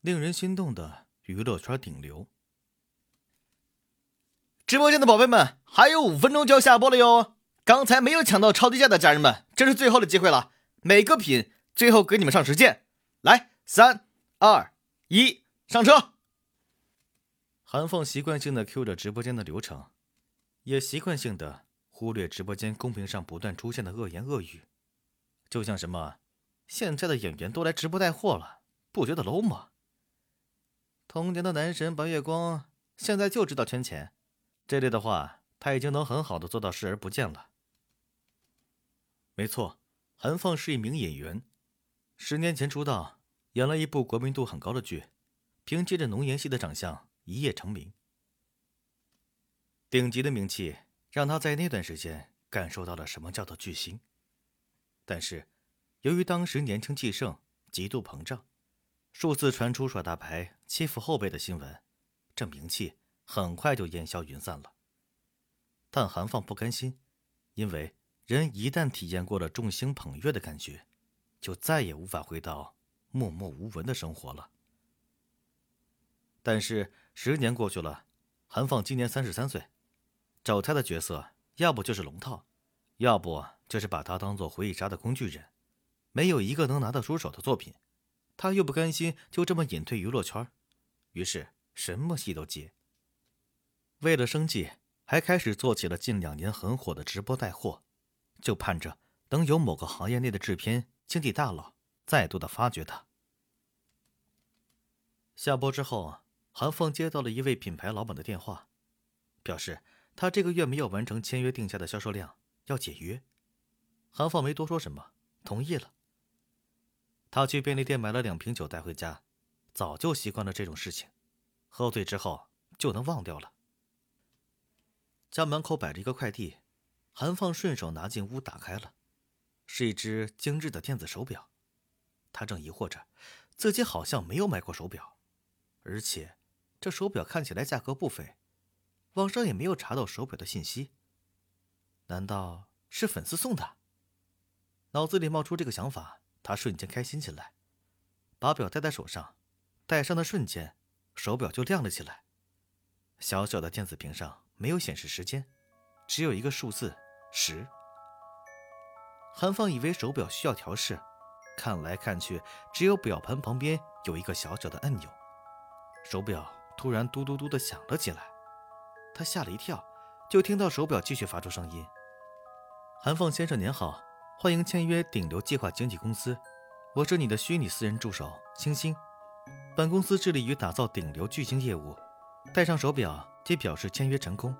令人心动的娱乐圈顶流。直播间的宝贝们，还有五分钟就要下播了哟！刚才没有抢到超低价的家人们，这是最后的机会了，每个品最后给你们上时间。来，三、二、一，上车！韩凤习惯性的 Q 着直播间的流程，也习惯性的忽略直播间公屏上不断出现的恶言恶语，就像什么“现在的演员都来直播带货了，不觉得 low 吗？”童年的男神白月光现在就知道圈钱。这类的话，他已经能很好的做到视而不见了。没错，韩放是一名演员，十年前出道，演了一部国民度很高的剧，凭借着浓颜系的长相一夜成名。顶级的名气让他在那段时间感受到了什么叫做巨星。但是，由于当时年轻气盛，极度膨胀，数次传出耍大牌、欺负后辈的新闻，这名气。很快就烟消云散了。但韩放不甘心，因为人一旦体验过了众星捧月的感觉，就再也无法回到默默无闻的生活了。但是十年过去了，韩放今年三十三岁，找他的角色要不就是龙套，要不就是把他当做回忆杀的工具人，没有一个能拿得出手的作品。他又不甘心就这么隐退娱乐圈，于是什么戏都接。为了生计，还开始做起了近两年很火的直播带货，就盼着能有某个行业内的制片、经济大佬再度的发掘他。下播之后，韩凤接到了一位品牌老板的电话，表示他这个月没有完成签约定下的销售量，要解约。韩凤没多说什么，同意了。他去便利店买了两瓶酒带回家，早就习惯了这种事情，喝醉之后就能忘掉了。家门口摆着一个快递，韩放顺手拿进屋打开了，是一只精致的电子手表。他正疑惑着，自己好像没有买过手表，而且这手表看起来价格不菲，网上也没有查到手表的信息。难道是粉丝送的？脑子里冒出这个想法，他瞬间开心起来，把表戴在手上，戴上的瞬间，手表就亮了起来。小小的电子屏上。没有显示时间，只有一个数字十。韩放以为手表需要调试，看来看去，只有表盘旁边有一个小小的按钮。手表突然嘟嘟嘟的响了起来，他吓了一跳，就听到手表继续发出声音：“韩放先生您好，欢迎签约顶流计划经纪公司，我是你的虚拟私人助手星星。本公司致力于打造顶流巨星业务，戴上手表。”即表示签约成功，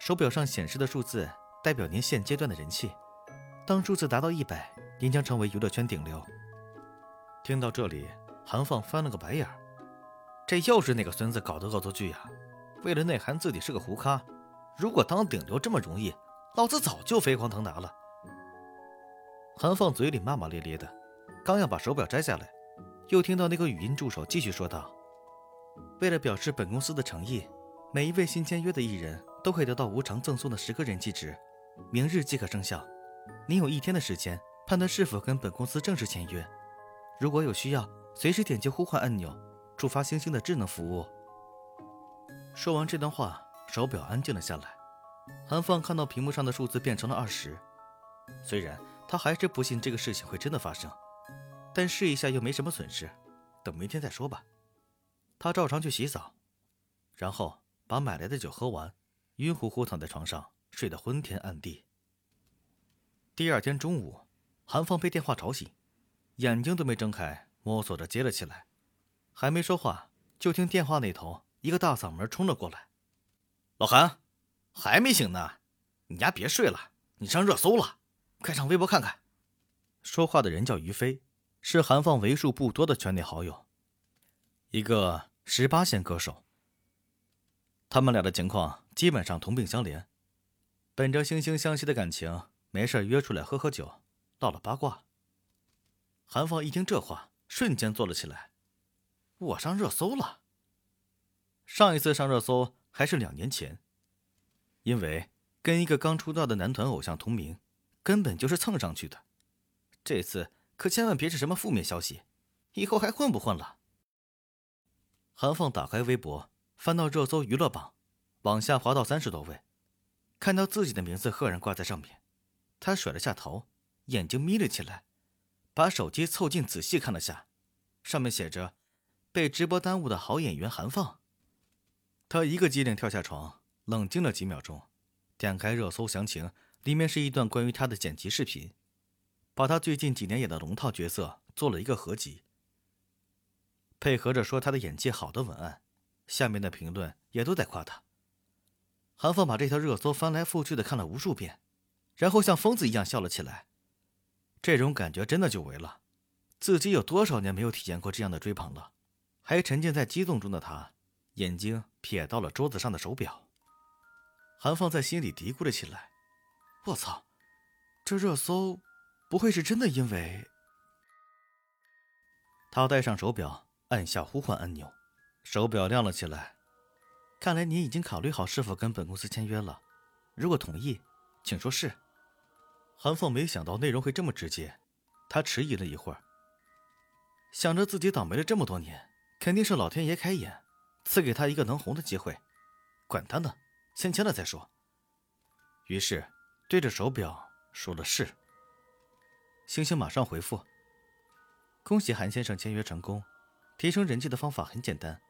手表上显示的数字代表您现阶段的人气。当数字达到一百，您将成为娱乐圈顶流。听到这里，韩放翻了个白眼儿，这又是那个孙子搞的恶作剧呀！为了内涵自己是个胡咖，如果当顶流这么容易，老子早就飞黄腾达了。韩放嘴里骂骂咧咧的，刚要把手表摘下来，又听到那个语音助手继续说道：“为了表示本公司的诚意。”每一位新签约的艺人都可以得到无偿赠送的十个人气值，明日即可生效。您有一天的时间判断是否跟本公司正式签约。如果有需要，随时点击呼唤按钮，触发星星的智能服务。说完这段话，手表安静了下来。韩放看到屏幕上的数字变成了二十，虽然他还是不信这个事情会真的发生，但试一下又没什么损失，等明天再说吧。他照常去洗澡，然后。把买来的酒喝完，晕乎乎躺在床上，睡得昏天暗地。第二天中午，韩放被电话吵醒，眼睛都没睁开，摸索着接了起来。还没说话，就听电话那头一个大嗓门冲了过来：“老韩，还没醒呢？你丫别睡了，你上热搜了，快上微博看看。”说话的人叫于飞，是韩放为数不多的圈内好友，一个十八线歌手。他们俩的情况基本上同病相怜，本着惺惺相惜的感情，没事约出来喝喝酒，唠了八卦。韩放一听这话，瞬间坐了起来：“我上热搜了！上一次上热搜还是两年前，因为跟一个刚出道的男团偶像同名，根本就是蹭上去的。这次可千万别是什么负面消息，以后还混不混了？”韩放打开微博，翻到热搜娱乐榜，往下滑到三十多位，看到自己的名字赫然挂在上面，他甩了下头，眼睛眯了起来，把手机凑近仔细看了下，上面写着“被直播耽误的好演员韩放”。他一个机灵跳下床，冷静了几秒钟，点开热搜详情，里面是一段关于他的剪辑视频，把他最近几年演的龙套角色做了一个合集。配合着说他的演技好的文案，下面的评论也都在夸他。韩放把这条热搜翻来覆去的看了无数遍，然后像疯子一样笑了起来。这种感觉真的久违了，自己有多少年没有体验过这样的追捧了？还沉浸在激动中的他，眼睛瞥到了桌子上的手表。韩放在心里嘀咕了起来：“我操，这热搜不会是真的因为……”他戴上手表。按下呼唤按钮，手表亮了起来。看来你已经考虑好是否跟本公司签约了。如果同意，请说是。韩凤没想到内容会这么直接，他迟疑了一会儿，想着自己倒霉了这么多年，肯定是老天爷开眼，赐给他一个能红的机会。管他呢，先签了再说。于是对着手表说了是。星星马上回复：“恭喜韩先生签约成功。”提升人气的方法很简单，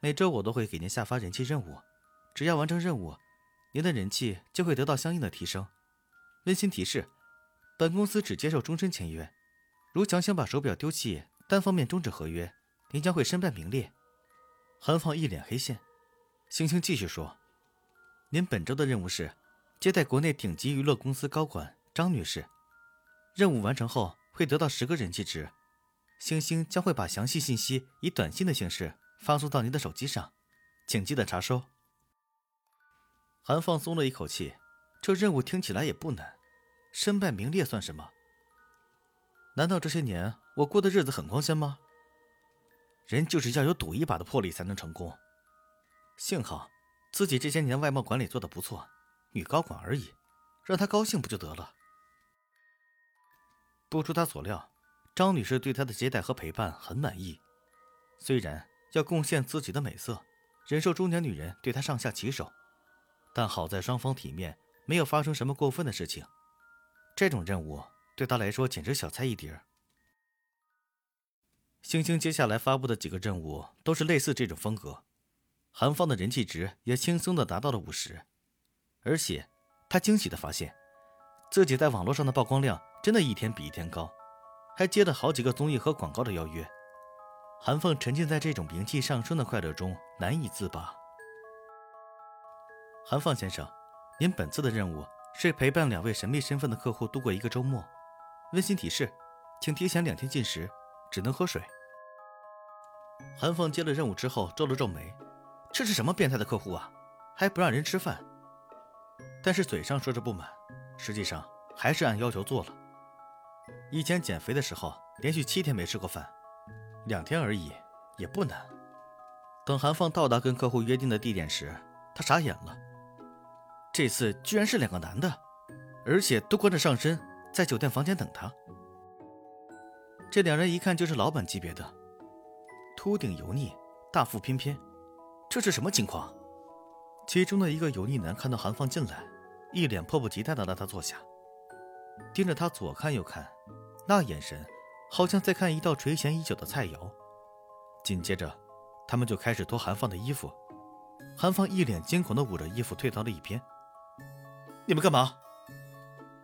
每周我都会给您下发人气任务，只要完成任务，您的人气就会得到相应的提升。温馨提示：本公司只接受终身签约，如强行把手表丢弃，单方面终止合约，您将会身败名裂。韩放一脸黑线。星星继续说：“您本周的任务是接待国内顶级娱乐公司高管张女士，任务完成后会得到十个人气值。”星星将会把详细信息以短信的形式发送到您的手机上，请记得查收。韩放松了一口气，这任务听起来也不难，身败名裂算什么？难道这些年我过的日子很光鲜吗？人就是要有赌一把的魄力才能成功。幸好自己这些年外贸管理做得不错，女高管而已，让她高兴不就得了？不出他所料。张女士对他的接待和陪伴很满意，虽然要贡献自己的美色，忍受中年女人对她上下其手，但好在双方体面，没有发生什么过分的事情。这种任务对他来说简直小菜一碟。星星接下来发布的几个任务都是类似这种风格，韩放的人气值也轻松的达到了五十，而且他惊喜的发现，自己在网络上的曝光量真的一天比一天高。还接了好几个综艺和广告的邀约，韩凤沉浸在这种名气上升的快乐中难以自拔。韩放先生，您本次的任务是陪伴两位神秘身份的客户度过一个周末。温馨提示，请提前两天进食，只能喝水。韩凤接了任务之后皱了皱眉，这是什么变态的客户啊？还不让人吃饭？但是嘴上说着不满，实际上还是按要求做了。以前减肥的时候，连续七天没吃过饭，两天而已，也不难。等韩放到达跟客户约定的地点时，他傻眼了。这次居然是两个男的，而且都光着上身，在酒店房间等他。这两人一看就是老板级别的，秃顶油腻，大腹翩翩，这是什么情况？其中的一个油腻男看到韩放进来，一脸迫不及待的让他坐下。盯着他左看右看，那眼神好像在看一道垂涎已久的菜肴。紧接着，他们就开始脱韩放的衣服。韩放一脸惊恐的捂着衣服退到了一边。你们干嘛？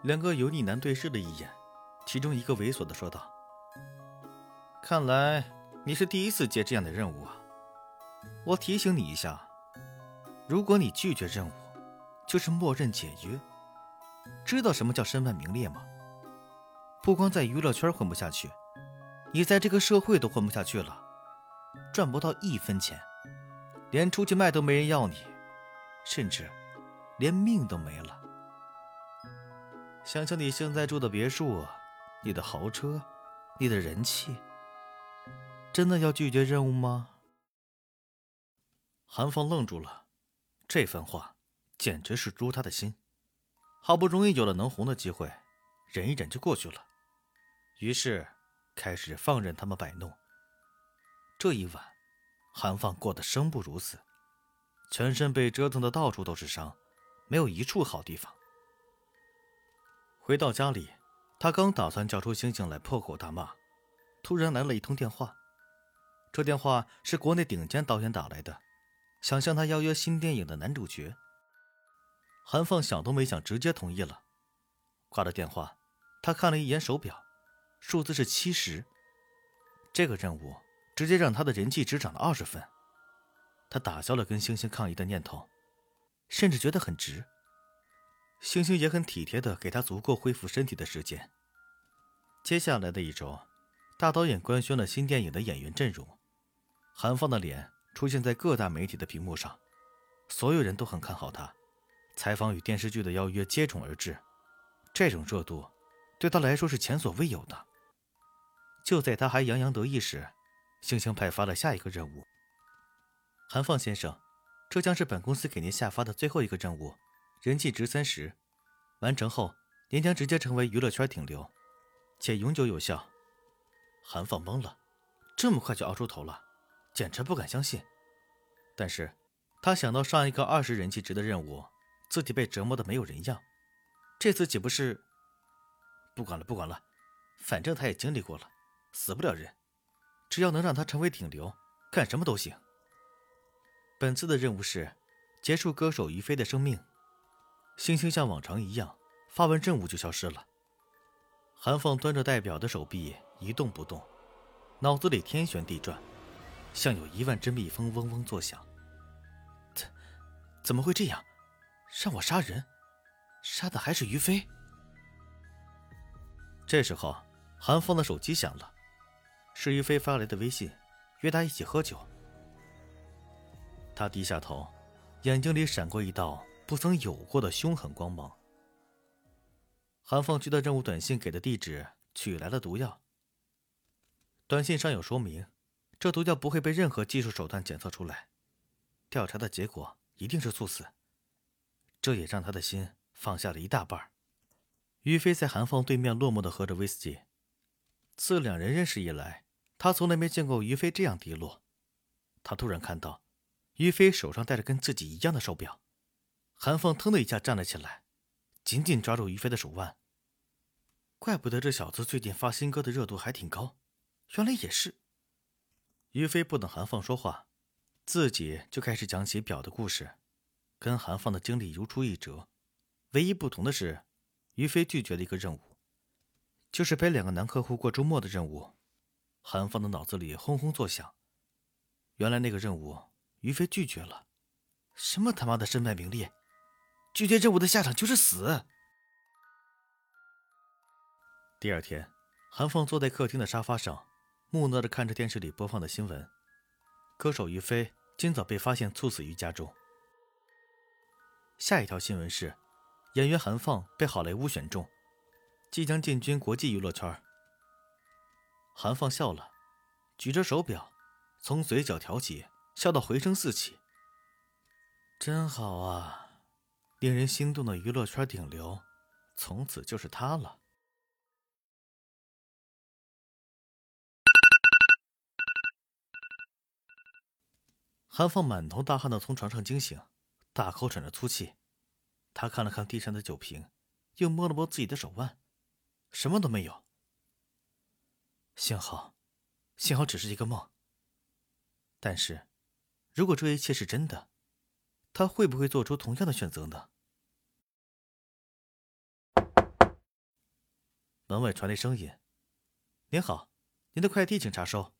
两个油腻男对视了一眼，其中一个猥琐的说道：“看来你是第一次接这样的任务啊。我提醒你一下，如果你拒绝任务，就是默认解约。”知道什么叫身败名裂吗？不光在娱乐圈混不下去，你在这个社会都混不下去了，赚不到一分钱，连出去卖都没人要你，甚至连命都没了。想想你现在住的别墅，你的豪车，你的人气，真的要拒绝任务吗？韩放愣住了，这番话简直是诛他的心。好不容易有了能红的机会，忍一忍就过去了。于是，开始放任他们摆弄。这一晚，韩放过得生不如死，全身被折腾的到处都是伤，没有一处好地方。回到家里，他刚打算叫出星星来破口大骂，突然来了一通电话。这电话是国内顶尖导演打来的，想向他邀约新电影的男主角。韩放想都没想，直接同意了。挂了电话，他看了一眼手表，数字是七十。这个任务直接让他的人气值涨了二十分。他打消了跟星星抗议的念头，甚至觉得很值。星星也很体贴的给他足够恢复身体的时间。接下来的一周，大导演官宣了新电影的演员阵容，韩放的脸出现在各大媒体的屏幕上，所有人都很看好他。采访与电视剧的邀约接踵而至，这种热度对他来说是前所未有的。就在他还洋洋得意时，星星派发了下一个任务。韩放先生，这将是本公司给您下发的最后一个任务。人气值三十，完成后您将直接成为娱乐圈顶流，且永久有效。韩放懵了，这么快就熬出头了，简直不敢相信。但是，他想到上一个二十人气值的任务，自己被折磨的没有人样，这次岂不是？不管了，不管了，反正他也经历过了，死不了人，只要能让他成为顶流，干什么都行。本次的任务是结束歌手于飞的生命。星星像往常一样发完任务就消失了。韩放端着戴表的手臂一动不动，脑子里天旋地转，像有一万只蜜蜂嗡嗡作响。怎怎么会这样？让我杀人，杀的还是于飞？这时候，韩放的手机响了，是于飞发来的微信，约他一起喝酒。他低下头，眼睛里闪过一道。不曾有过的凶狠光芒。韩放接到任务短信给的地址，取来了毒药。短信上有说明，这毒药不会被任何技术手段检测出来，调查的结果一定是猝死。这也让他的心放下了一大半。于飞在韩放对面落寞的喝着威士忌。自两人认识以来，他从来没见过于飞这样低落。他突然看到，于飞手上戴着跟自己一样的手表。韩放腾的一下站了起来，紧紧抓住于飞的手腕。怪不得这小子最近发新歌的热度还挺高，原来也是。于飞不等韩放说话，自己就开始讲起表的故事，跟韩放的经历如出一辙。唯一不同的是，于飞拒绝了一个任务，就是陪两个男客户过周末的任务。韩放的脑子里轰轰作响，原来那个任务于飞拒绝了，什么他妈的身败名裂！拒绝任务的下场就是死。第二天，韩放坐在客厅的沙发上，木讷的看着电视里播放的新闻：歌手于飞今早被发现猝死于家中。下一条新闻是，演员韩放被好莱坞选中，即将进军国际娱乐圈。韩放笑了，举着手表，从嘴角挑起，笑到回声四起。真好啊！令人心动的娱乐圈顶流，从此就是他了。韩放满头大汗的从床上惊醒，大口喘着粗气。他看了看地上的酒瓶，又摸了摸自己的手腕，什么都没有。幸好，幸好只是一个梦。但是，如果这一切是真的，他会不会做出同样的选择呢？门外传来声音：“您好，您的快递请查收。”